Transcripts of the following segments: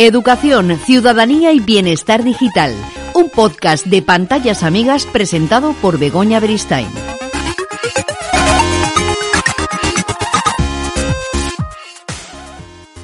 Educación, Ciudadanía y Bienestar Digital, un podcast de pantallas amigas presentado por Begoña Beristain.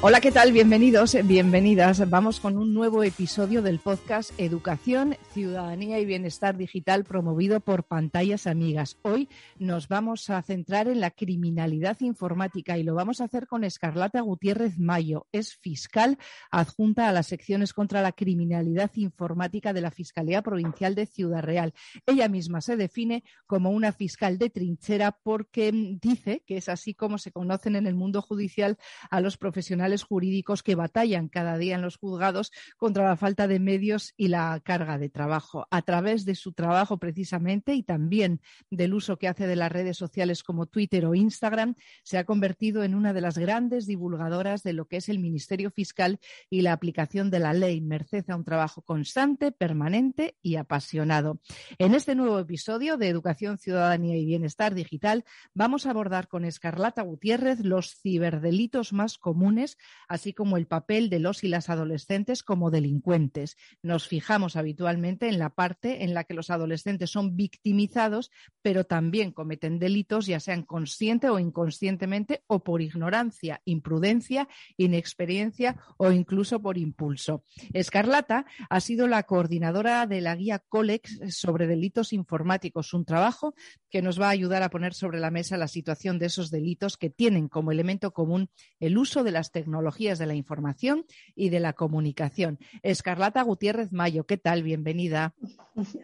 Hola, ¿qué tal? Bienvenidos, bienvenidas. Vamos con un nuevo episodio del podcast Educación, Ciudadanía y Bienestar Digital promovido por Pantallas Amigas. Hoy nos vamos a centrar en la criminalidad informática y lo vamos a hacer con Escarlata Gutiérrez Mayo. Es fiscal adjunta a las secciones contra la criminalidad informática de la Fiscalía Provincial de Ciudad Real. Ella misma se define como una fiscal de trinchera porque dice que es así como se conocen en el mundo judicial a los profesionales jurídicos que batallan cada día en los juzgados contra la falta de medios y la carga de trabajo. A través de su trabajo precisamente y también del uso que hace de las redes sociales como Twitter o Instagram, se ha convertido en una de las grandes divulgadoras de lo que es el Ministerio Fiscal y la aplicación de la ley, merced a un trabajo constante, permanente y apasionado. En este nuevo episodio de Educación, Ciudadanía y Bienestar Digital vamos a abordar con Escarlata Gutiérrez los ciberdelitos más comunes así como el papel de los y las adolescentes como delincuentes. Nos fijamos habitualmente en la parte en la que los adolescentes son victimizados, pero también cometen delitos, ya sean consciente o inconscientemente, o por ignorancia, imprudencia, inexperiencia o incluso por impulso. Escarlata ha sido la coordinadora de la guía COLEX sobre delitos informáticos, un trabajo que nos va a ayudar a poner sobre la mesa la situación de esos delitos que tienen como elemento común el uso de las tecnologías tecnologías de la información y de la comunicación. Escarlata Gutiérrez Mayo, ¿qué tal? Bienvenida.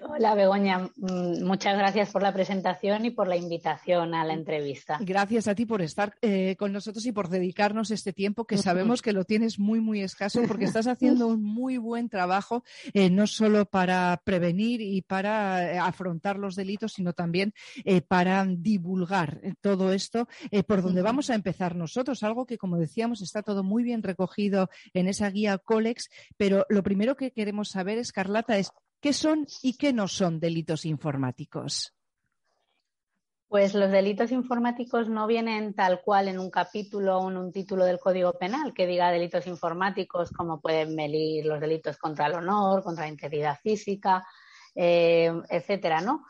Hola, Begoña. Mm, muchas gracias por la presentación y por la invitación a la entrevista. Gracias a ti por estar eh, con nosotros y por dedicarnos este tiempo que sabemos que lo tienes muy, muy escaso porque estás haciendo un muy buen trabajo, eh, no solo para prevenir y para eh, afrontar los delitos, sino también para divulgar todo esto por donde vamos a empezar nosotros, algo que, como decíamos, está todo muy bien recogido en esa guía COLEX, pero lo primero que queremos saber, Escarlata, es qué son y qué no son delitos informáticos. Pues los delitos informáticos no vienen tal cual en un capítulo o en un título del Código Penal que diga delitos informáticos, como pueden venir los delitos contra el honor, contra la integridad física, eh, etcétera, ¿no?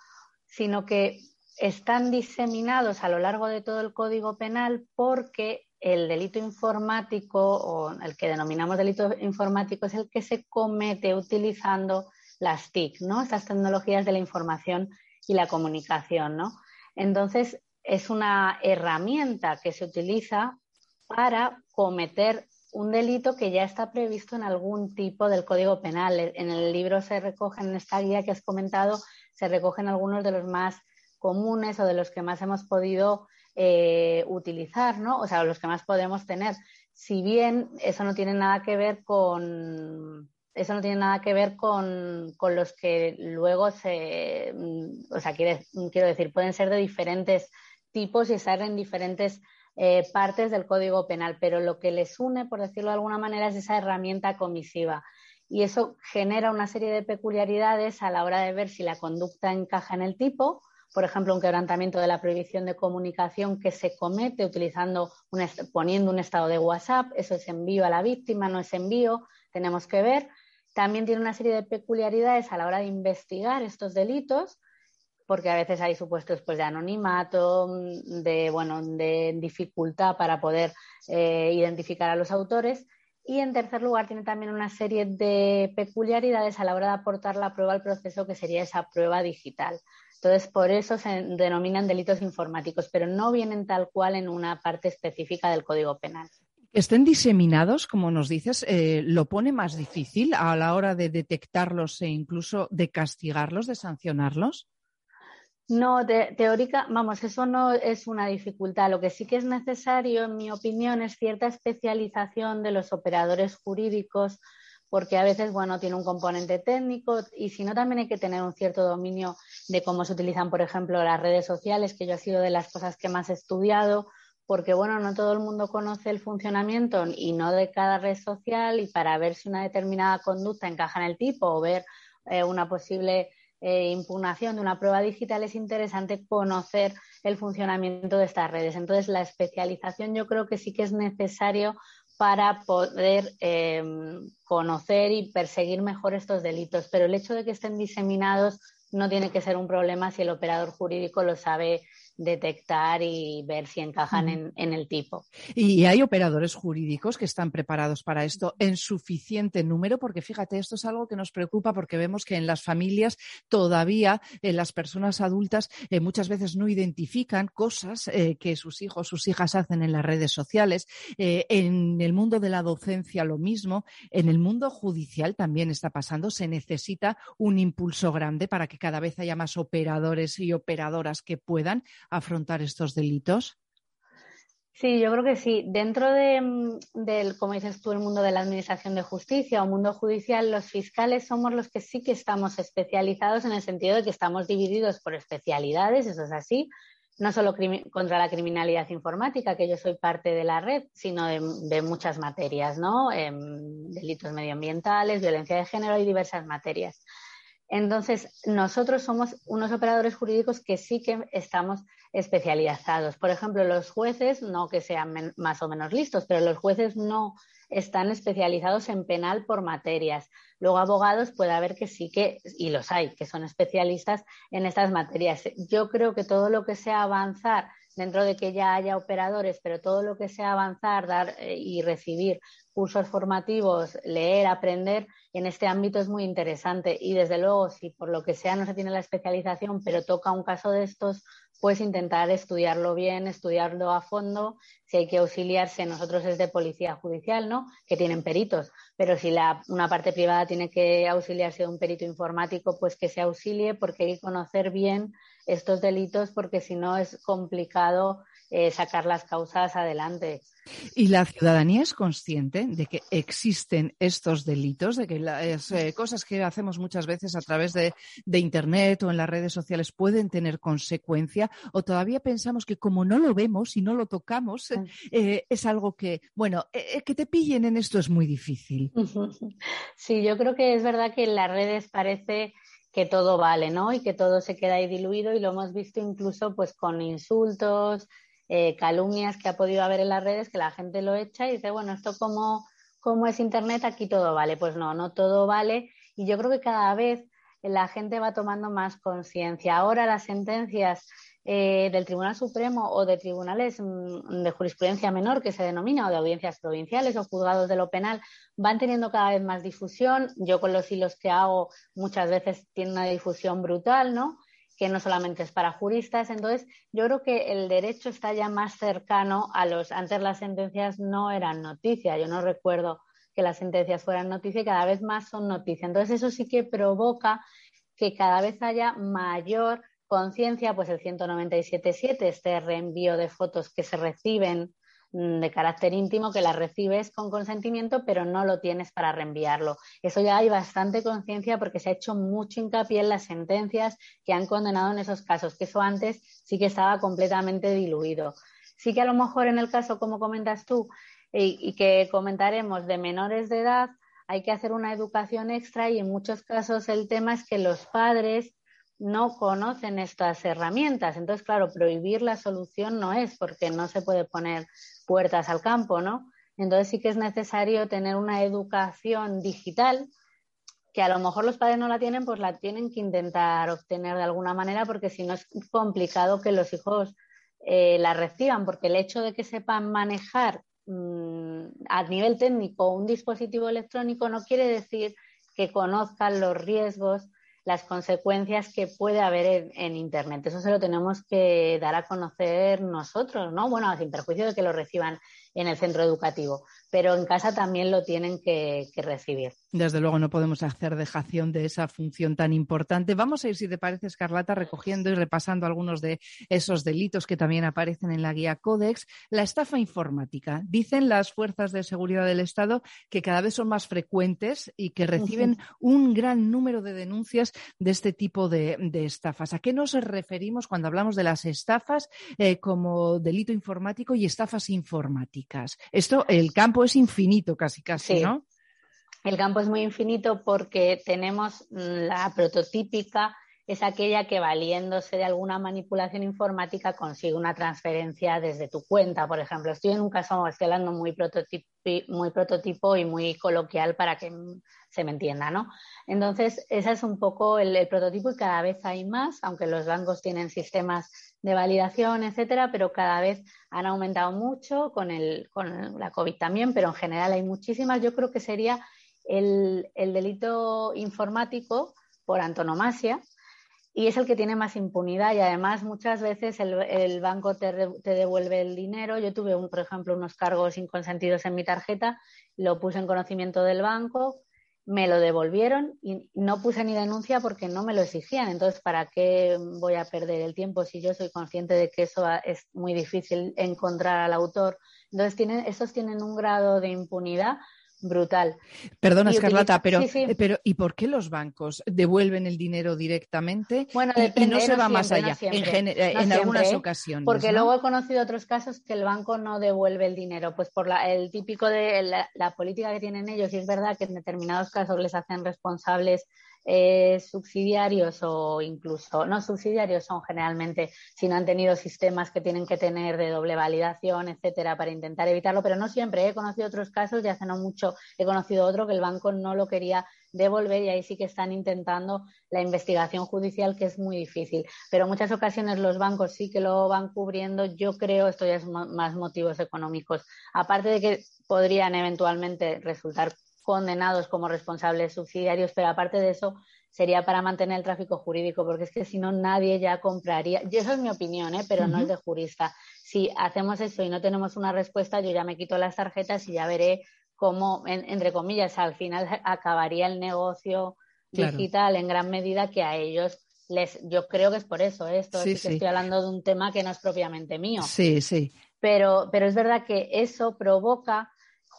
Sino que están diseminados a lo largo de todo el Código Penal porque el delito informático o el que denominamos delito informático es el que se comete utilizando las TIC, ¿no? Estas tecnologías de la información y la comunicación, ¿no? Entonces, es una herramienta que se utiliza para cometer un delito que ya está previsto en algún tipo del Código Penal. En el libro se recogen, en esta guía que has comentado, se recogen algunos de los más comunes o de los que más hemos podido eh, utilizar, ¿no? O sea, los que más podemos tener. Si bien eso no tiene nada que ver con eso no tiene nada que ver con, los que luego se, o sea, quiero decir, pueden ser de diferentes tipos y estar en diferentes eh, partes del Código Penal, pero lo que les une, por decirlo de alguna manera, es esa herramienta comisiva. Y eso genera una serie de peculiaridades a la hora de ver si la conducta encaja en el tipo por ejemplo, un quebrantamiento de la prohibición de comunicación que se comete utilizando poniendo un estado de WhatsApp, eso es envío a la víctima, no es envío, tenemos que ver. También tiene una serie de peculiaridades a la hora de investigar estos delitos, porque a veces hay supuestos pues, de anonimato, de, bueno, de dificultad para poder eh, identificar a los autores. Y en tercer lugar, tiene también una serie de peculiaridades a la hora de aportar la prueba al proceso, que sería esa prueba digital. Entonces, por eso se denominan delitos informáticos, pero no vienen tal cual en una parte específica del Código Penal. Estén diseminados, como nos dices, eh, lo pone más difícil a la hora de detectarlos e incluso de castigarlos, de sancionarlos. No, teórica, vamos, eso no es una dificultad. Lo que sí que es necesario, en mi opinión, es cierta especialización de los operadores jurídicos, porque a veces, bueno, tiene un componente técnico y si no, también hay que tener un cierto dominio de cómo se utilizan, por ejemplo, las redes sociales, que yo ha sido de las cosas que más he estudiado, porque, bueno, no todo el mundo conoce el funcionamiento y no de cada red social y para ver si una determinada conducta encaja en el tipo o ver eh, una posible eh, impugnación de una prueba digital, es interesante conocer el funcionamiento de estas redes. Entonces, la especialización yo creo que sí que es necesario para poder eh, conocer y perseguir mejor estos delitos. Pero el hecho de que estén diseminados no tiene que ser un problema si el operador jurídico lo sabe detectar y ver si encajan en, el tipo. Y hay operadores jurídicos que están preparados para esto en suficiente número, porque fíjate, esto es algo que nos preocupa porque vemos que en las familias todavía en las personas adultas eh, muchas veces no identifican cosas eh, que sus hijos, sus hijas hacen en las redes sociales. Eh, en el mundo de la docencia lo mismo, en el mundo judicial también está pasando. Se necesita un impulso grande para que cada vez haya más operadores y operadoras que puedan afrontar estos delitos? Sí, yo creo que sí. Dentro de, mm, del, como dices tú, el mundo de la administración de justicia o mundo judicial, los fiscales somos los que sí que estamos especializados en el sentido de que estamos divididos por especialidades, eso es así, no solo contra la criminalidad informática, que yo soy parte de la red, sino de, muchas materias, ¿no? Em, delitos medioambientales, violencia de género y diversas materias. Entonces, nosotros somos unos operadores jurídicos que sí que estamos especializados. Por ejemplo, los jueces, no que sean más o menos listos, pero los jueces no están especializados en penal por materias. Luego, abogados puede haber que sí que, y los hay, que son especialistas en estas materias. Yo creo que todo lo que sea avanzar dentro de que ya haya operadores, pero todo lo que sea avanzar, dar eh, y recibir cursos formativos, leer, aprender, en este ámbito es muy interesante. Y desde luego, si por lo que sea no se tiene la especialización, pero toca un caso de estos, pues intentar estudiarlo bien, estudiarlo a fondo. Si hay que auxiliarse, nosotros es de policía judicial, ¿no? Que tienen peritos. Pero si la, una parte privada tiene que auxiliarse de un perito informático, pues que se auxilie porque hay que conocer bien estos delitos porque si no es complicado eh, sacar las causas adelante. ¿Y la ciudadanía es consciente de que existen estos delitos, de que las eh, cosas que hacemos muchas veces a través de, Internet o en las redes sociales pueden tener consecuencia? ¿O todavía pensamos que como no lo vemos y no lo tocamos, eh, es algo que, bueno, que te pillen en esto es muy difícil? Sí, yo creo que es verdad que en las redes parece que todo vale, ¿no? Y que todo se queda ahí diluido y lo hemos visto incluso pues con insultos, eh, calumnias que ha podido haber en las redes, que la gente lo echa y dice, bueno, esto como, como es Internet, aquí todo vale. Pues no, no todo vale. Y yo creo que cada vez la gente va tomando más conciencia. Ahora las sentencias eh, del Tribunal Supremo o de tribunales mm, de jurisprudencia menor, que se denomina, o de audiencias provinciales o juzgados de lo penal, van teniendo cada vez más difusión. Yo con los hilos que hago muchas veces tiene una difusión brutal, ¿no? que no solamente es para juristas. Entonces, yo creo que el derecho está ya más cercano a los. Antes las sentencias no eran noticia, yo no recuerdo que las sentencias fueran noticia y cada vez más son noticia. Entonces, eso sí que provoca que cada vez haya mayor conciencia, pues el 197.7, este reenvío de fotos que se reciben Mm, de carácter íntimo que la recibes con consentimiento, pero no lo tienes para reenviarlo. Eso ya hay bastante conciencia porque se ha hecho mucho hincapié en las sentencias que han condenado en esos casos, que eso antes sí que estaba completamente diluido. Sí que a lo mejor en el caso, como comentas tú, y que comentaremos de menores de edad, hay que hacer una educación extra y en muchos casos el tema es que los padres no conocen estas herramientas. Entonces, claro, prohibir la solución no es porque no se puede poner puertas al campo, ¿no? Entonces sí que es necesario tener una educación digital que a lo mejor los padres no la tienen, pues la tienen que intentar obtener de alguna manera porque si no es complicado que los hijos eh, la reciban, porque el hecho de que sepan manejar mm, a nivel técnico un dispositivo electrónico no quiere decir que conozcan los riesgos las consecuencias que puede haber en, Internet. Eso se lo tenemos que dar a conocer nosotros, ¿no? Bueno, sin perjuicio de que lo reciban en el centro educativo, pero en casa también lo tienen que, recibir. Desde luego no podemos hacer dejación de esa función tan importante. Vamos a ir, si te parece, Escarlata, recogiendo y repasando algunos de esos delitos que también aparecen en la guía Codex. La estafa informática. Dicen las fuerzas de seguridad del Estado que cada vez son más frecuentes y que reciben un gran número de denuncias de este tipo de, estafas. ¿A qué nos referimos cuando hablamos de las estafas eh, como delito informático y estafas informáticas? Esto, el campo es infinito casi, casi, ¿no? El campo es muy infinito porque tenemos la prototípica es aquella que valiéndose de alguna manipulación informática consigue una transferencia desde tu cuenta, por ejemplo. Estoy en un caso, estoy hablando muy prototipo, muy prototipo y muy coloquial para que se me entienda, ¿no? Entonces, ese es un poco el, prototipo y cada vez hay más, aunque los bancos tienen sistemas de validación, etcétera, pero cada vez han aumentado mucho con, el, con la COVID también, pero en general hay muchísimas. Yo creo que sería el, el delito informático por antonomasia, y es el que tiene más impunidad y además muchas veces el, banco te, devuelve el dinero. Yo tuve, un, por ejemplo, unos cargos inconsentidos en mi tarjeta, lo puse en conocimiento del banco, me lo devolvieron y no puse ni denuncia porque no me lo exigían. Entonces, ¿para qué voy a perder el tiempo si yo soy consciente de que eso es muy difícil encontrar al autor? Entonces, tienen, esos tienen un grado de impunidad brutal. Perdona, Escarlata, pero, eh, pero ¿y por qué los bancos devuelven el dinero directamente bueno, y, no se va más allá en, algunas ocasiones? Porque luego he conocido otros casos que el banco no devuelve el dinero, pues por la, el típico de la, política que tienen ellos, y es verdad que en determinados casos les hacen responsables eh, subsidiarios o incluso no subsidiarios son generalmente si no han tenido sistemas que tienen que tener de doble validación, etcétera, para intentar evitarlo, pero no siempre. He conocido otros casos y hace no mucho he conocido otro que el banco no lo quería devolver y ahí sí que están intentando la investigación judicial que es muy difícil. Pero en muchas ocasiones los bancos sí que lo van cubriendo. Yo creo, esto ya es más motivos económicos. Aparte de que podrían eventualmente resultar condenados como responsables subsidiarios, pero aparte de eso sería para mantener el tráfico jurídico, porque es que si no nadie ya compraría. Y eso es mi opinión, ¿eh? pero no es de jurista. Si hacemos eso y no tenemos una respuesta, yo ya me quito las tarjetas y ya veré cómo, entre comillas, al final acabaría el negocio digital en gran medida que a ellos les, yo creo que es por eso, ¿eh? esto sí, que estoy hablando de un tema que no es propiamente mío. Sí, sí. Pero, pero es verdad que eso provoca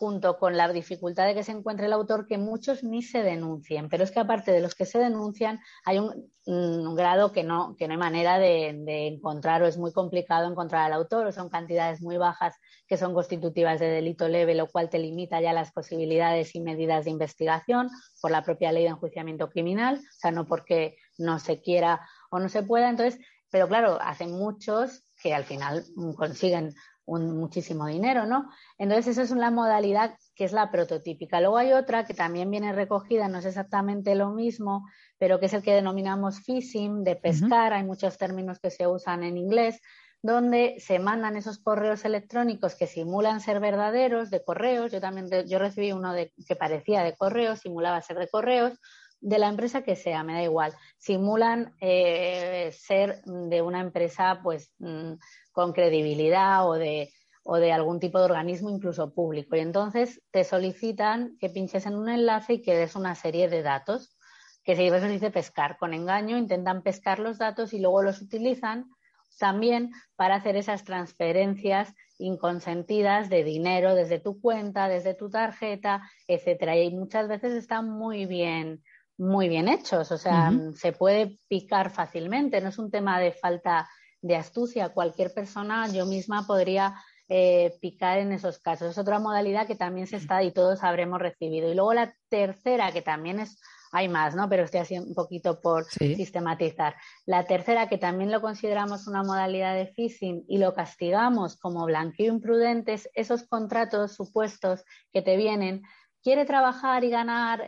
junto con la dificultad de que se encuentre el autor, que muchos ni se denuncien. Pero es que aparte de los que se denuncian, hay un, grado que no, que no hay manera de, encontrar o es muy complicado encontrar al autor o son cantidades muy bajas que son constitutivas de delito leve, lo cual te limita ya las posibilidades y medidas de investigación por la propia ley de enjuiciamiento criminal, o sea, no porque no se quiera o no se pueda. Entonces, pero claro, hacen muchos que al final consiguen un, muchísimo dinero, ¿no? Entonces, esa es una modalidad que es la prototípica. Luego hay otra que también viene recogida, no es exactamente lo mismo, pero que es el que denominamos phishing, de pescar. Hay muchos términos que se usan en inglés, donde se mandan esos correos electrónicos que simulan ser verdaderos, de correos. Yo también yo recibí uno de, que parecía de correos, simulaba ser de correos, de la empresa que sea, me da igual. Simulan eh, ser de una empresa, pues, mm, con credibilidad o de, o de algún tipo de organismo, incluso público. Y entonces te solicitan que pinches en un enlace y que des una serie de datos, que se dice pescar. Con engaño intentan pescar los datos y luego los utilizan también para hacer esas transferencias inconsentidas de dinero desde tu cuenta, desde tu tarjeta, etcétera. Y muchas veces están muy bien, muy bien hechos. O sea, se puede picar fácilmente. No es un tema de falta de astucia. Cualquier persona, yo misma podría eh, picar en esos casos. Es otra modalidad que también se está y todos habremos recibido. Y luego la tercera, que también es, hay más, ¿no? Pero estoy haciendo un poquito por sistematizar. La tercera, que también lo consideramos una modalidad de phishing y lo castigamos como blanqueo imprudente, esos contratos supuestos que te vienen quiere trabajar y ganar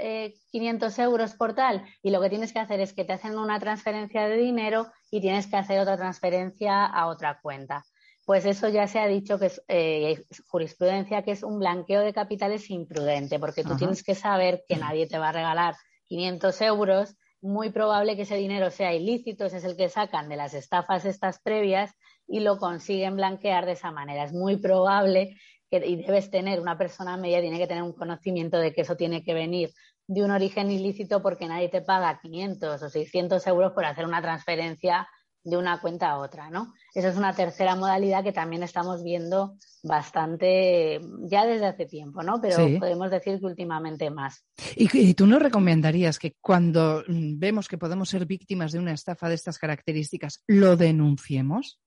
500 eh, euros por tal y lo que tienes que hacer es que te hacen una transferencia de dinero y tienes que hacer otra transferencia a otra cuenta. Pues eso ya se ha dicho que es eh, jurisprudencia, que es un blanqueo de capitales imprudente, porque tú tienes que saber que nadie te va a regalar 500 euros muy probable que ese dinero sea ilícito, ese es el que sacan de las estafas estas previas y lo consiguen blanquear de esa manera. Es muy probable que, y debes tener, una persona media tiene que tener un conocimiento de que eso tiene que venir de un origen ilícito porque nadie te paga 500 o 600 euros por hacer una transferencia de una cuenta a otra, ¿no? Esa es una tercera modalidad que también estamos viendo bastante ya desde hace tiempo, ¿no? Pero podemos decir que últimamente más. ¿Y, tú nos recomendarías que cuando mm, vemos que podemos ser víctimas de una estafa de estas características, lo denunciemos?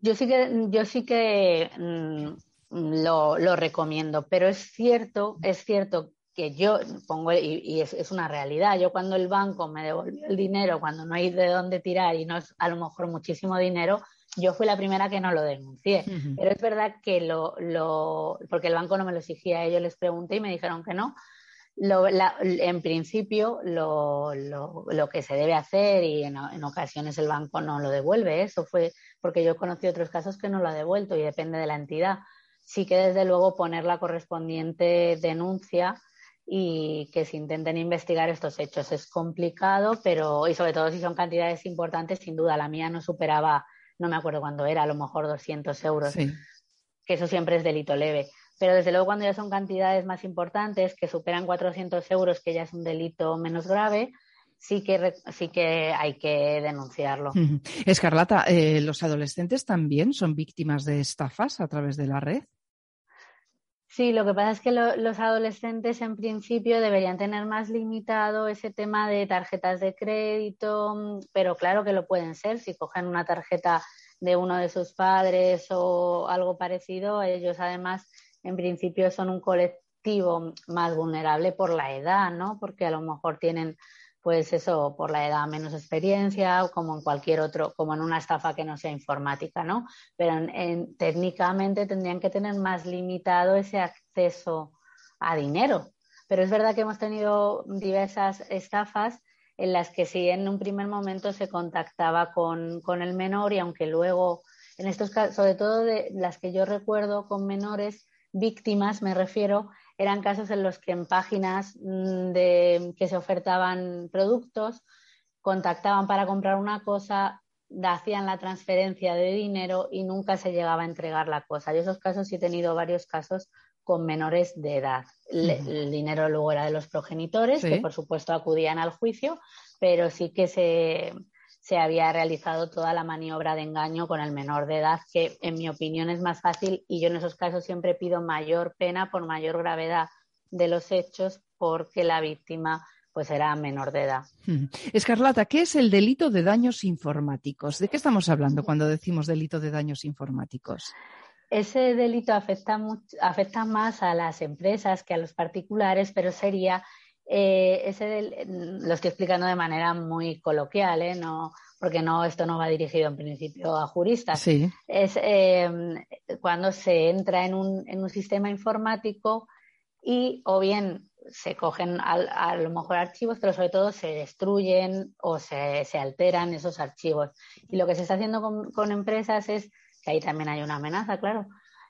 Yo sí que, yo sí que mm, lo, lo, recomiendo, pero es cierto, es cierto que yo pongo, y, es, una realidad, yo cuando el banco me devolvió el dinero, cuando no hay de dónde tirar y no es a lo mejor muchísimo dinero, yo fui la primera que no lo denuncié. Pero es verdad que lo, lo, porque el banco no me lo exigía, ellos les pregunté y me dijeron que no. Lo, en principio, lo, lo, que se debe hacer, y en, en, ocasiones el banco no lo devuelve, eso fue porque yo conocí otros casos que no lo ha devuelto y depende de la entidad. Sí que desde luego poner la correspondiente denuncia y que se intenten investigar estos hechos. Es complicado, pero y sobre todo si son cantidades importantes, sin duda. La mía no superaba, no me acuerdo cuándo era, a lo mejor 200 euros, que eso siempre es delito leve. Pero desde luego cuando ya son cantidades más importantes, que superan 400 euros, que ya es un delito menos grave, sí que, sí que hay que denunciarlo. Escarlata, eh, ¿los adolescentes también son víctimas de estafas a través de la red? Sí, lo que pasa es que los adolescentes en principio deberían tener más limitado ese tema de tarjetas de crédito, mm, pero claro que lo pueden ser si cogen una tarjeta de uno de sus padres o algo parecido. Ellos además en principio son un colectivo más vulnerable por la edad, ¿no? Porque a lo mejor tienen pues eso, por la edad menos experiencia, como en cualquier otro, como en una estafa que no sea informática, ¿no? Pero en, técnicamente tendrían que tener más limitado ese acceso a dinero. Pero es verdad que hemos tenido diversas estafas en las que sí en un primer momento se contactaba con, con el menor y aunque luego, en estos casos, sobre todo de las que yo recuerdo con menores, víctimas me refiero, eran casos en los que en páginas mm, de, que se ofertaban productos contactaban para comprar una cosa, hacían la transferencia de dinero y nunca se llegaba a entregar la cosa. Yo esos casos sí he tenido varios casos con menores de edad. el dinero luego era de los progenitores, que por supuesto acudían al juicio, pero sí que se, se había realizado toda la maniobra de engaño con el menor de edad, que en mi opinión es más fácil y yo en esos casos siempre pido mayor pena por mayor gravedad de los hechos porque la víctima pues era menor de edad. Escarlata, ¿qué es el delito de daños informáticos? ¿De qué estamos hablando cuando decimos delito de daños informáticos? Ese delito afecta, afecta más a las empresas que a los particulares, pero sería eh, ese lo estoy explicando de manera muy coloquial, ¿eh? no, porque no, esto no va dirigido en principio a juristas. Es eh, cuando se entra en un, en un, sistema informático y o bien se cogen a, lo mejor archivos, pero sobre todo se destruyen o se, se alteran esos archivos. Y lo que se está haciendo con, con empresas es, que ahí también hay una amenaza, claro,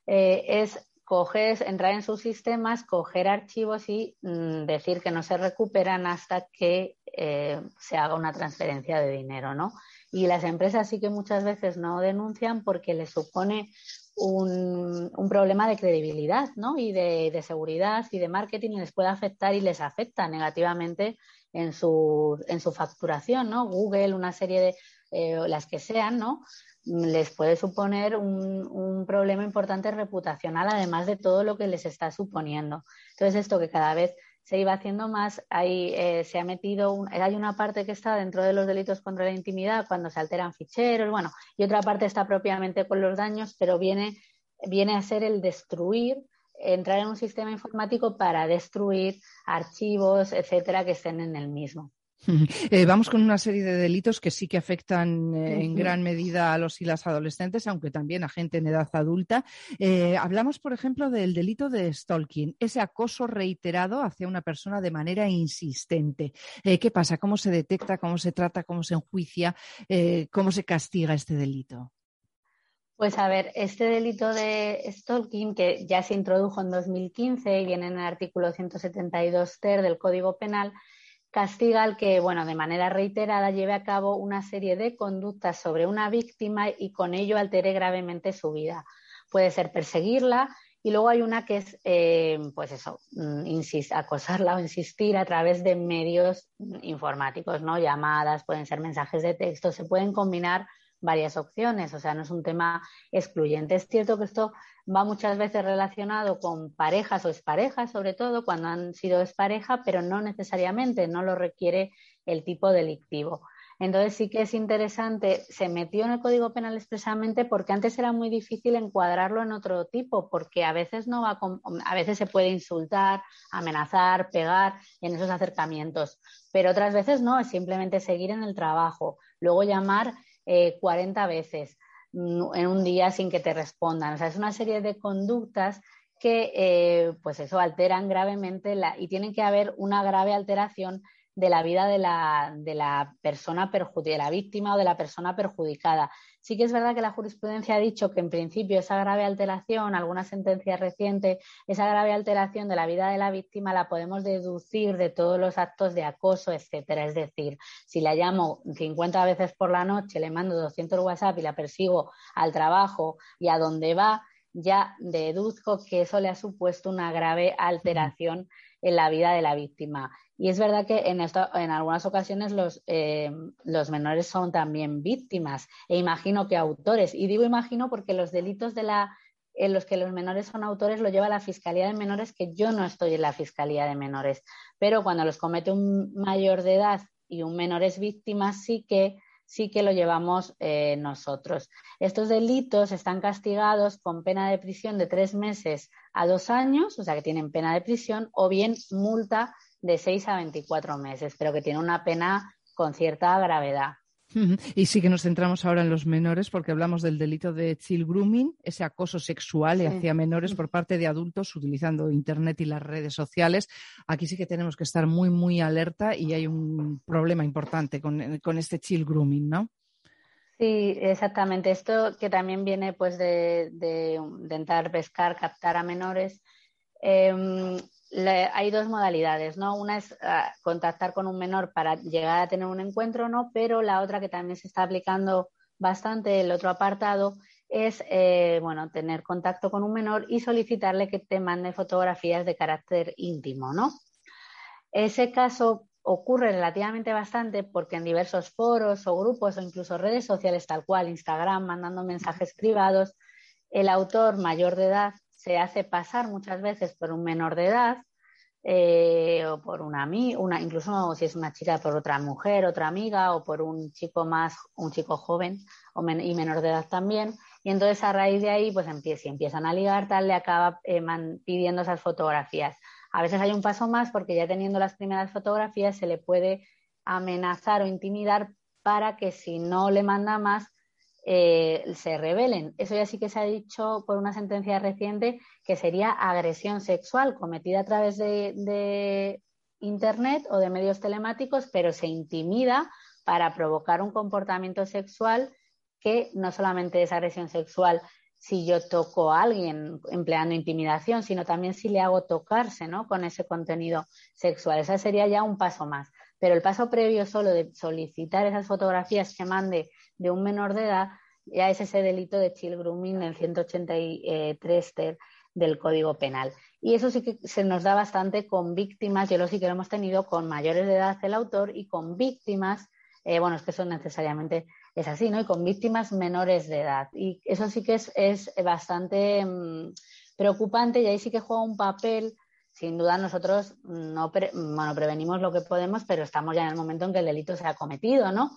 eh, es coger, entrar en sus sistemas, coger archivos y mm, decir que no se recuperan hasta que eh, se haga una transferencia de dinero, ¿no? Y las empresas sí que muchas veces no denuncian porque les supone un, problema de credibilidad, ¿no? Y de, seguridad y de marketing y les puede afectar y les afecta negativamente en su, en su facturación, ¿no? Google, una serie de eh, las que sean, ¿no? les puede suponer un, problema importante reputacional, además de todo lo que les está suponiendo. Entonces, esto que cada vez se iba haciendo más, ahí eh, se ha metido, hay una parte que está dentro de los delitos contra la intimidad, cuando se alteran ficheros, bueno, y otra parte está propiamente con los daños, pero viene, viene a ser el destruir entrar en un sistema informático para destruir archivos, etcétera, que estén en el mismo. Eh, vamos con una serie de delitos que sí que afectan eh, en gran medida a los y las adolescentes, aunque también a gente en edad adulta. Eh, hablamos, por ejemplo, del delito de stalking, ese acoso reiterado hacia una persona de manera insistente. ¿Qué pasa? ¿Cómo se detecta? ¿Cómo se trata? ¿Cómo se enjuicia? ¿Cómo se castiga este delito? Pues a ver, este delito de stalking, que ya se introdujo en 2015 y viene en el artículo 172 ter del Código Penal, castiga al que, bueno, de manera reiterada lleve a cabo una serie de conductas sobre una víctima y con ello altere gravemente su vida. Puede ser perseguirla y luego hay una que es, eh, pues eso, mm, acosarla o insistir a través de medios informáticos, ¿no? Llamadas, pueden ser mensajes de texto, se pueden combinar varias opciones, o sea, no es un tema excluyente. Es cierto que esto va muchas veces relacionado con parejas o exparejas, sobre todo cuando han sido expareja, pero no necesariamente, no lo requiere el tipo delictivo. Entonces sí que es interesante, se metió en el Código Penal expresamente porque antes era muy difícil encuadrarlo en otro tipo, porque a veces no va a veces se puede insultar, amenazar, pegar en esos acercamientos, pero otras veces no, es simplemente seguir en el trabajo, luego llamar eh, 40 veces en un día sin que te respondan. O sea, es una serie de conductas que, eh, pues eso, alteran gravemente la, y tiene que haber una grave alteración de la vida de la, de la persona de la víctima o de la persona perjudicada. Sí que es verdad que la jurisprudencia ha dicho que en principio esa grave alteración, alguna sentencia reciente, esa grave alteración de la vida de la víctima la podemos deducir de todos los actos de acoso, etcétera. Es decir, si la llamo 50 veces por la noche, le mando 200 WhatsApp y la persigo al trabajo y a donde va, ya deduzco que eso le ha supuesto una grave alteración en la vida de la víctima. Y es verdad que en, en algunas ocasiones los, eh, los, menores son también víctimas e imagino que autores. Y digo imagino porque los delitos de la, en los que los menores son autores lo lleva la Fiscalía de Menores, que yo no estoy en la Fiscalía de Menores. Pero cuando los comete un mayor de edad y un menor es víctima, sí que sí que lo llevamos eh, nosotros. Estos delitos están castigados con pena de prisión de tres meses a dos años, o sea que tienen pena de prisión, o bien multa de 6 a 24 meses, pero que tiene una pena con cierta gravedad. Y sí que nos centramos ahora en los menores porque hablamos del delito de child grooming, ese acoso sexual hacia menores por parte de adultos utilizando Internet y las redes sociales. Aquí sí que tenemos que estar muy, muy alerta y hay un problema importante con, con este child grooming, ¿no? Sí, exactamente. Esto que también viene pues de, de intentar pescar, captar a menores. Hay dos modalidades, ¿no? Una es ah, contactar con un menor para llegar a tener un encuentro, ¿no? Pero la otra que también se está aplicando bastante, el otro apartado, es, eh, bueno, tener contacto con un menor y solicitarle que te mande fotografías de carácter íntimo, ¿no? Ese caso ocurre relativamente bastante porque en diversos foros o grupos o incluso redes sociales tal cual, Instagram, mandando mensajes privados, el autor mayor de edad se hace pasar muchas veces por un menor de edad eh, o por una, una, incluso si es una chica por otra mujer, otra amiga o por un chico más, un chico joven y menor de edad también. Y entonces a raíz de ahí, pues si empiezan a ligar, tal, le acaba eh, pidiendo esas fotografías. A veces hay un paso más porque ya teniendo las primeras fotografías se le puede amenazar o intimidar para que si no le manda más, eh, se rebelen. Eso ya sí que se ha dicho por una sentencia reciente que sería agresión sexual cometida a través de, Internet o de medios telemáticos, pero se intimida para provocar un comportamiento sexual que no solamente es agresión sexual si yo toco a alguien empleando intimidación, sino también si le hago tocarse ¿no? con ese contenido sexual. Ese sería ya un paso más. Pero el paso previo solo de solicitar esas fotografías que mande de un menor de edad ya es ese delito de child grooming en 183 ter del Código Penal. Y eso sí que se nos da bastante con víctimas, yo lo sí que lo hemos tenido con mayores de edad el autor y con víctimas, eh, bueno, es que eso necesariamente es así, ¿no? Y con víctimas menores de edad. Y eso sí que es, es bastante mm, preocupante y ahí sí que juega un papel sin duda nosotros no bueno, prevenimos lo que podemos, pero estamos ya en el momento en que el delito se ha cometido, ¿no?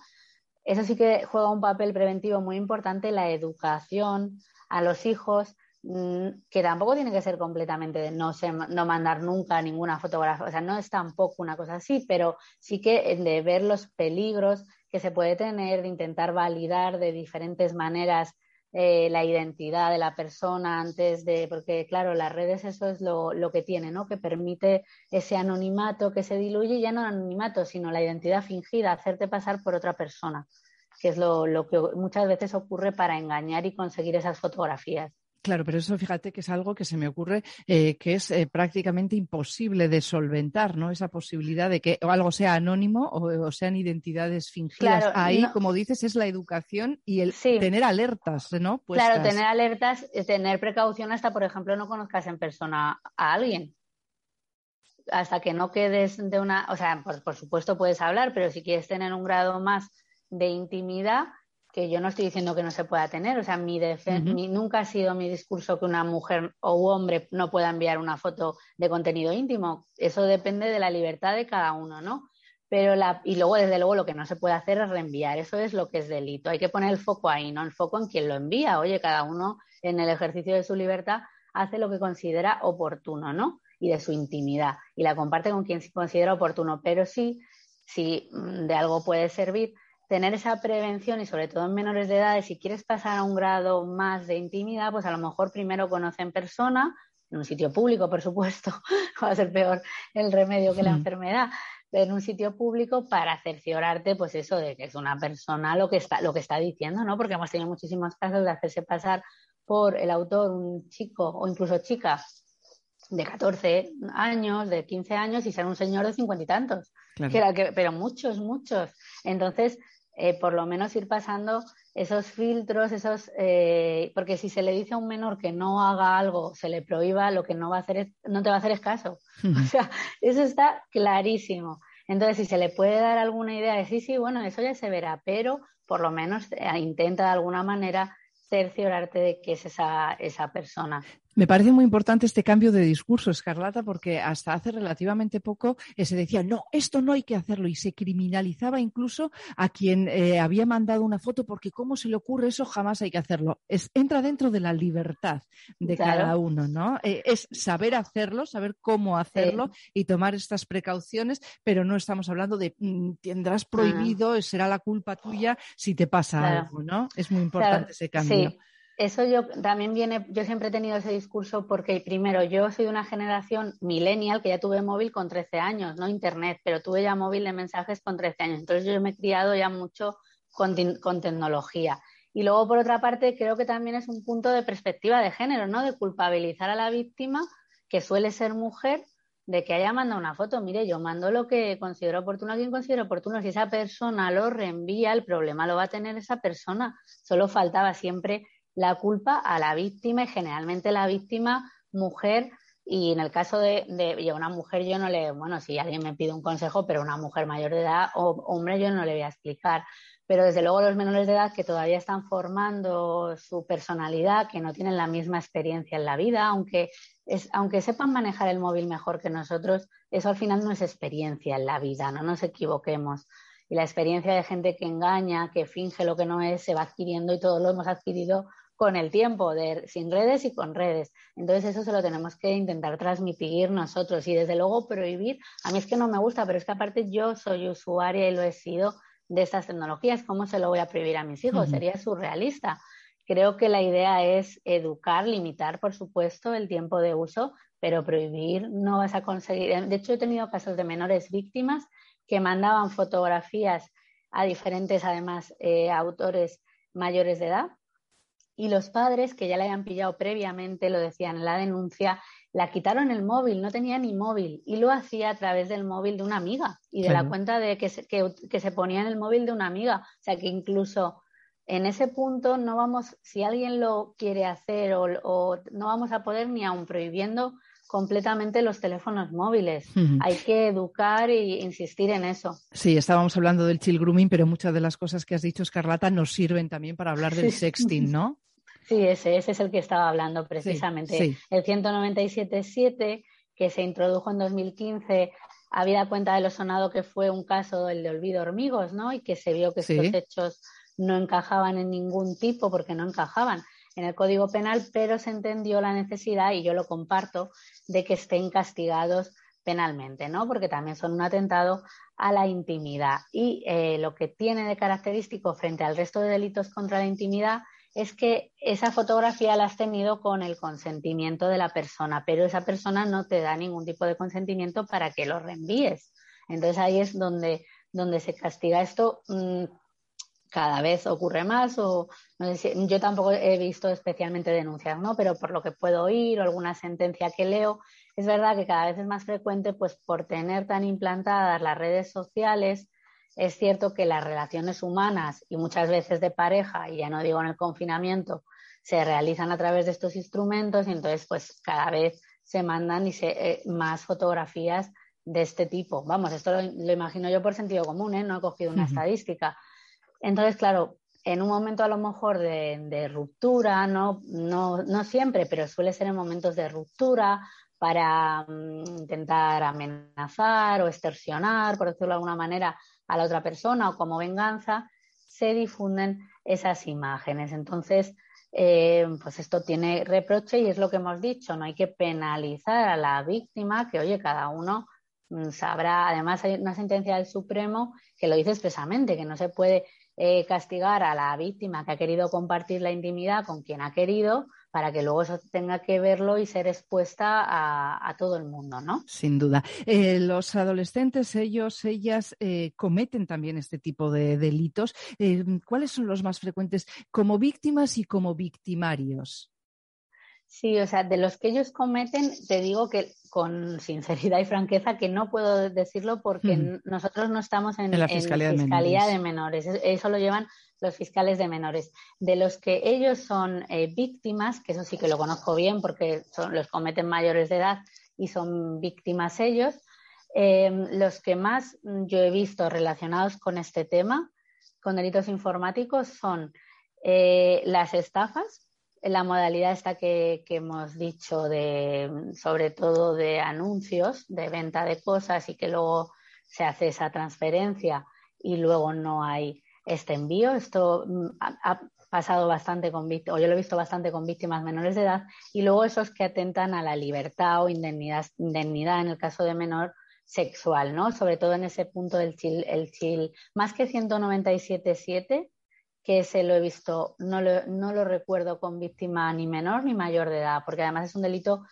Eso sí que juega un papel preventivo muy importante, la educación a los hijos, mm, que tampoco tiene que ser completamente de no, no mandar nunca ninguna fotografía, o sea, no es tampoco una cosa así, pero sí que de ver los peligros que se puede tener, de intentar validar de diferentes maneras eh, la identidad de la persona antes de, porque claro, las redes eso es lo, lo, que tiene, ¿no? Que permite ese anonimato que se diluye, ya no anonimato, sino la identidad fingida, hacerte pasar por otra persona, que es lo, lo que muchas veces ocurre para engañar y conseguir esas fotografías. Claro, pero eso fíjate que es algo que se me ocurre eh, que es eh, prácticamente imposible de solventar, ¿no? Esa posibilidad de que algo sea anónimo o, sean identidades fingidas. Ahí, como dices, es la educación y el tener alertas, ¿no? Claro, tener alertas, tener precaución hasta, por ejemplo, no conozcas en persona a alguien. Hasta que no quedes de una, o sea, por supuesto puedes hablar, pero si quieres tener un grado más de intimidad, que yo no estoy diciendo que no se pueda tener, o sea, mi, nunca ha sido mi discurso que una mujer o un hombre no pueda enviar una foto de contenido íntimo. Eso depende de la libertad de cada uno, ¿no? Pero la, y luego, desde luego, lo que no se puede hacer es reenviar. Eso es lo que es delito. Hay que poner el foco ahí, no el foco en quien lo envía. Oye, cada uno en el ejercicio de su libertad hace lo que considera oportuno, ¿no? Y de su intimidad. Y la comparte con quien considera oportuno. Pero sí, si mm, de algo puede servir, tener esa prevención y sobre todo en menores de edad, si quieres pasar a un grado más de intimidad, pues a lo mejor primero conoce en persona, en un sitio público, por supuesto, va a ser peor el remedio que la enfermedad, en un sitio público para cerciorarte, pues eso de que es una persona lo que está, lo que está diciendo, ¿no? Porque hemos tenido muchísimos casos de hacerse pasar por el autor, un chico o incluso chica de 14 años, de 15 años y ser un señor de cincuenta y tantos. pero muchos, muchos. Entonces, eh, por lo menos ir pasando esos filtros, esos, eh, porque si se le dice a un menor que no haga algo, se le prohíba, lo que no va a hacer es, no te va a hacer es caso. O sea, eso está clarísimo. Entonces, si se le puede dar alguna idea de sí, sí, bueno, eso ya se verá, pero por lo menos eh, intenta de alguna manera cerciorarte de que es esa, esa persona. Me parece muy importante este cambio de discurso, Escarlata, porque hasta hace relativamente poco eh, se decía, no, esto no hay que hacerlo y se criminalizaba incluso a quien eh, había mandado una foto porque cómo se le ocurre eso, jamás hay que hacerlo. Es, entra dentro de la libertad de cada uno, ¿no? Eh, es saber hacerlo, saber cómo hacerlo y tomar estas precauciones, pero no estamos hablando de mm, tendrás ah. prohibido, será la culpa tuya si te pasa algo, ¿no? Es muy importante ese cambio. Eso yo también viene, yo siempre he tenido ese discurso porque primero yo soy de una generación millennial que ya tuve móvil con 13 años, no internet, pero tuve ya móvil de mensajes con 13 años. Entonces yo me he criado ya mucho con, con tecnología. Y luego, por otra parte, creo que también es un punto de perspectiva de género, ¿no? De culpabilizar a la víctima, que suele ser mujer, de que haya mandado una foto. Mire, yo mando lo que considero oportuno a quien considero oportuno. Si esa persona lo reenvía, el problema lo va a tener esa persona. Solo faltaba siempre la culpa a la víctima y generalmente la víctima mujer y en el caso de, de, una mujer yo no le, bueno, si alguien me pide un consejo, pero una mujer mayor de edad o hombre yo no le voy a explicar. Pero desde luego los menores de edad que todavía están formando su personalidad, que no tienen la misma experiencia en la vida, aunque, es, aunque sepan manejar el móvil mejor que nosotros, eso al final no es experiencia en la vida, no nos equivoquemos. Y la experiencia de gente que engaña, que finge lo que no es, se va adquiriendo y todo lo hemos adquirido con el tiempo, de, sin redes y con redes. Entonces eso se lo tenemos que intentar transmitir nosotros y desde luego prohibir. A mí es que no me gusta, pero es que aparte yo soy usuaria y lo he sido de estas tecnologías. ¿Cómo se lo voy a prohibir a mis hijos? Sería surrealista. Creo que la idea es educar, limitar, por supuesto, el tiempo de uso, pero prohibir no vas a conseguir. De hecho, he tenido casos de menores víctimas que mandaban fotografías a diferentes, además, eh, autores mayores de edad y los padres que ya la habían pillado previamente, lo decían en la denuncia, la quitaron el móvil, no tenía ni móvil y lo hacía a través del móvil de una amiga y de la cuenta de que se, que, se ponía en el móvil de una amiga. O sea que incluso en ese punto no vamos, si alguien lo quiere hacer o, no vamos a poder ni aun prohibiendo completamente los teléfonos móviles. Hay que educar e insistir en eso. Sí, estábamos hablando del chill grooming, pero muchas de las cosas que has dicho, Escarlata, nos sirven también para hablar del sexting, ¿no? Sí, ese, ese es el que estaba hablando precisamente. El 197.7, que se introdujo en 2015, había cuenta de lo sonado que fue un caso, el de olvido hormigos, ¿no? Y que se vio que estos hechos no encajaban en ningún tipo porque no encajaban en el Código Penal, pero se entendió la necesidad, y yo lo comparto, de que estén castigados penalmente, ¿no? Porque también son un atentado a la intimidad. Y eh, lo que tiene de característico frente al resto de delitos contra la intimidad es que esa fotografía la has tenido con el consentimiento de la persona, pero esa persona no te da ningún tipo de consentimiento para que lo reenvíes. Entonces ahí es donde, donde se castiga esto. Mm, cada vez ocurre más o yo tampoco he visto especialmente denuncias, ¿no? Pero por lo que puedo oír o alguna sentencia que leo, es verdad que cada vez es más frecuente, pues por tener tan implantadas las redes sociales, es cierto que las relaciones humanas y muchas veces de pareja, y ya no digo en el confinamiento, se realizan a través de estos instrumentos y entonces pues cada vez se mandan y se, eh, más fotografías de este tipo. Vamos, esto lo, imagino yo por sentido común, ¿eh? no he cogido una estadística. Entonces, claro, en un momento a lo mejor de, ruptura, no, no, no, siempre, pero suele ser en momentos de ruptura para mm, intentar amenazar o extorsionar, por decirlo de alguna manera, a la otra persona o como venganza, se difunden esas imágenes. Entonces, eh, pues esto tiene reproche y es lo que hemos dicho, no hay que penalizar a la víctima, que oye, cada uno mm, sabrá, además hay una sentencia del Supremo que lo dice expresamente, que no se puede eh, castigar a la víctima que ha querido compartir la intimidad con quien ha querido para que luego eso tenga que verlo y ser expuesta a, todo el mundo, ¿no? Sin duda. Eh, los adolescentes, ellos, ellas, eh, cometen también este tipo de delitos. ¿Cuáles son los más frecuentes como víctimas y como victimarios? Sí, o sea, de los que ellos cometen, te digo que con sinceridad y franqueza que no puedo decirlo porque nosotros no estamos en, la Fiscalía, de, menores. Eso lo llevan los fiscales de menores. De los que ellos son eh, víctimas, que eso sí que lo conozco bien porque son, los cometen mayores de edad y son víctimas ellos, em, los que más yo he visto relacionados con este tema, con delitos informáticos, son eh, las estafas, la modalidad esta que, hemos dicho de, sobre todo de anuncios, de venta de cosas y que luego se hace esa transferencia y luego no hay este envío. Esto mm, ha, pasado bastante con víctimas, o yo lo he visto bastante con víctimas menores de edad, y luego esos que atentan a la libertad o indemnidad, indemnidad en el caso de menor sexual, ¿no? Sobre todo en ese punto del chill, el chill, más que 197.7, que se lo he visto, no lo, no lo recuerdo con víctima ni menor ni mayor de edad, porque además es un delito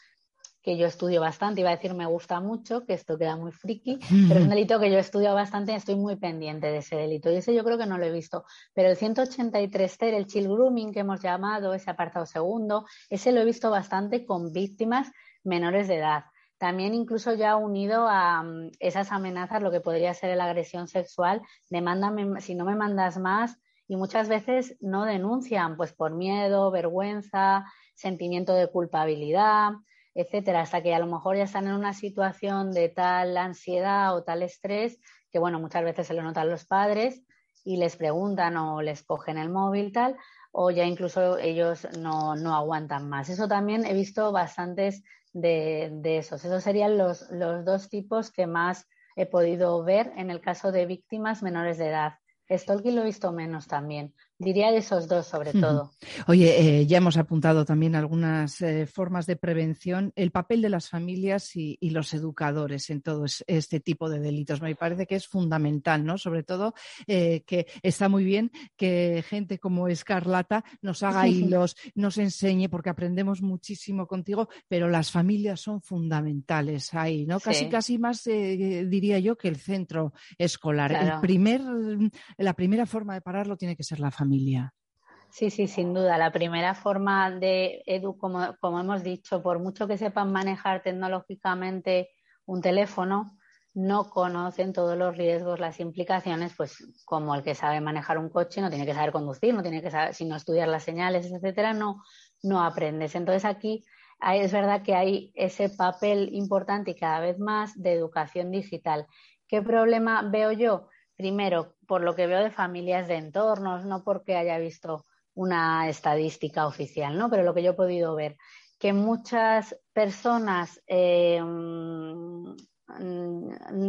que yo estudio bastante, iba a decir me gusta mucho, que esto queda muy friki, pero es un delito que yo estudio bastante y estoy muy pendiente de ese delito. Y ese yo creo que no lo he visto. Pero el 183 ter, el chill grooming que hemos llamado, ese apartado segundo, ese lo he visto bastante con víctimas menores de edad. También incluso ya unido a mm, esas amenazas, lo que podría ser la agresión sexual, de mándame, si no me mandas más, y muchas veces no denuncian, pues por miedo, vergüenza, sentimiento de culpabilidad, etcétera, hasta que a lo mejor ya están en una situación de tal ansiedad o tal estrés que, bueno, muchas veces se lo notan los padres y les preguntan o les cogen el móvil tal, o ya incluso ellos no, no aguantan más. Eso también he visto bastantes de, de esos. Esos serían los, los dos tipos que más he podido ver en el caso de víctimas menores de edad. Stalking lo he visto menos también. Diría de esos dos sobre todo. Oye, eh, ya hemos apuntado también algunas eh, formas de prevención, el papel de las familias y, los educadores en todo este tipo de delitos. Me parece que es fundamental, ¿no? Sobre todo eh, que está muy bien que gente como Escarlata nos haga hilos, nos enseñe, porque aprendemos muchísimo contigo, pero las familias son fundamentales ahí, ¿no? Casi, casi más diría yo que el centro escolar. El primer, la primera forma de pararlo tiene que ser la familia familia. Sí, sí, sin duda. La primera forma de Edu, como, hemos dicho, por mucho que sepan manejar tecnológicamente un teléfono, no conocen todos los riesgos, las implicaciones, pues como el que sabe manejar un coche no tiene que saber conducir, no tiene que saber, sino estudiar las señales, etcétera, no, no aprendes. Entonces aquí es verdad que hay ese papel importante y cada vez más de educación digital. ¿Qué problema veo yo? Primero, por lo que veo de familias de entornos, no porque haya visto una estadística oficial, ¿no? Pero lo que yo he podido ver, que muchas personas, eh, mm,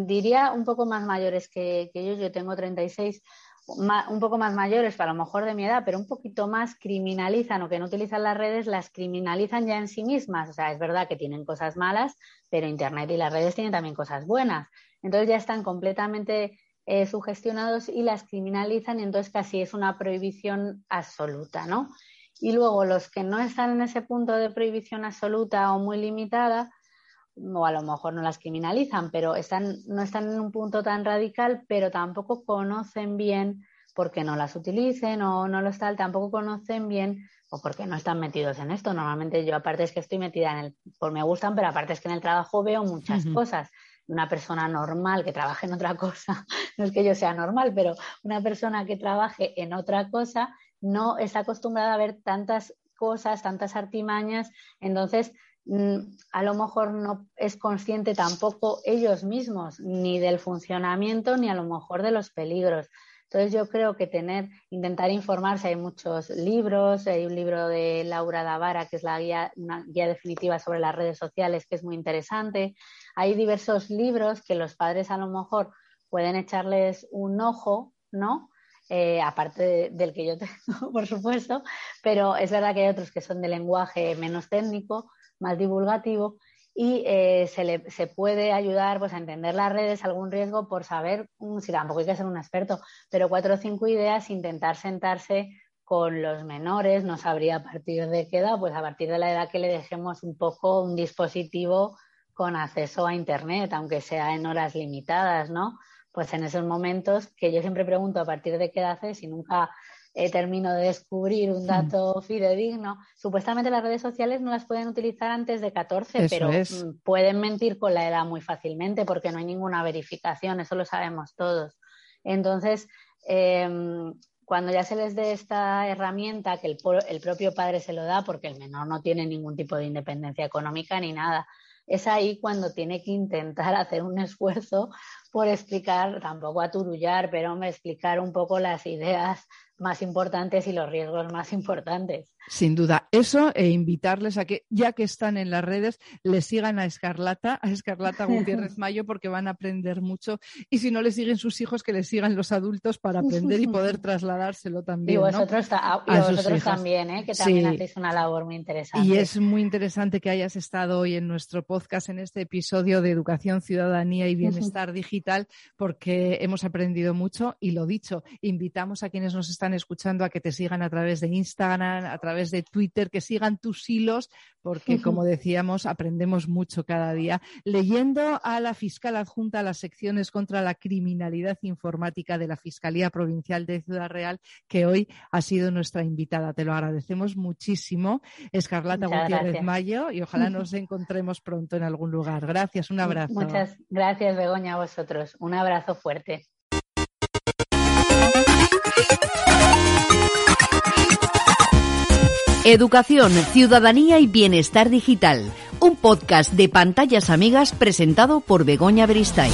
diría un poco más mayores que, yo, yo tengo 36, un poco más mayores, a lo mejor de mi edad, pero un poquito más criminalizan o que no utilizan las redes, las criminalizan ya en sí mismas. O sea, es verdad que tienen cosas malas, pero Internet y las redes tienen también cosas buenas. Entonces ya están completamente eh, sugestionados y las criminalizan y entonces casi es una prohibición absoluta, ¿no? Y luego los que no están en ese punto de prohibición absoluta o muy limitada, o a lo mejor no las criminalizan, pero están, no están en un punto tan radical, pero tampoco conocen bien porque no las utilicen o no los tal, tampoco conocen bien o porque no están metidos en esto. Normalmente yo aparte es que estoy metida en el, por me gustan, pero aparte es que en el trabajo veo muchas cosas. Una persona normal que trabaje en otra cosa, no es que yo sea normal, pero una persona que trabaje en otra cosa no está acostumbrada a ver tantas cosas, tantas artimañas, entonces mm, a lo mejor no es consciente tampoco ellos mismos ni del funcionamiento ni a lo mejor de los peligros. Entonces yo creo que tener, intentar informarse, hay muchos libros, hay un libro de Laura Davara que es la guía, una guía definitiva sobre las redes sociales que es muy interesante. Hay diversos libros que los padres a lo mejor pueden echarles un ojo, ¿no? Eh, aparte del que yo tengo, por supuesto, pero es verdad que hay otros que son de lenguaje menos técnico, más divulgativo, y eh, se, le, se puede ayudar pues, a entender las redes, algún riesgo por saber, mm, si tampoco hay que ser un experto, pero cuatro o cinco ideas, intentar sentarse con los menores, no sabría a partir de qué edad, pues a partir de la edad que le dejemos un poco un dispositivo con acceso a Internet, aunque sea en horas limitadas, ¿no? Pues en esos momentos que yo siempre pregunto a partir de qué edad es y nunca eh, termino de descubrir un dato fidedigno. Supuestamente las redes sociales no las pueden utilizar antes de 14, pero mm, pueden mentir con la edad muy fácilmente porque no hay ninguna verificación, eso lo sabemos todos. Entonces, em, cuando ya se les dé esta herramienta, que el, el propio padre se lo da porque el menor no tiene ningún tipo de independencia económica ni nada, es ahí cuando tiene que intentar hacer un esfuerzo por explicar, tampoco aturullar, pero explicar un poco las ideas más importantes y los riesgos más importantes. Sin duda, eso e invitarles a que, ya que están en las redes, les sigan a Escarlata, a Escarlata Gutiérrez Mayo, porque van a aprender mucho. Y si no les siguen sus hijos, que les sigan los adultos para aprender y poder trasladárselo también. Y vosotros, también, ¿eh? que también hacéis una labor muy interesante. Y es muy interesante que hayas estado hoy en nuestro podcast, en este episodio de Educación, Ciudadanía y Bienestar Digital, porque hemos aprendido mucho y lo dicho, invitamos a quienes nos están escuchando a que te sigan a través de Instagram, a través de Twitter, que sigan tus hilos, porque como decíamos, aprendemos mucho cada día. Leyendo a la fiscal adjunta a las secciones contra la criminalidad informática de la Fiscalía Provincial de Ciudad Real, que hoy ha sido nuestra invitada. Te lo agradecemos muchísimo, Escarlata Gutiérrez Mayo, y ojalá nos encontremos pronto en algún lugar. Gracias, un abrazo. Muchas gracias, Begoña, a vosotros. Un abrazo fuerte. Educación, Ciudadanía y Bienestar Digital, un podcast de pantallas amigas presentado por Begoña Beristain.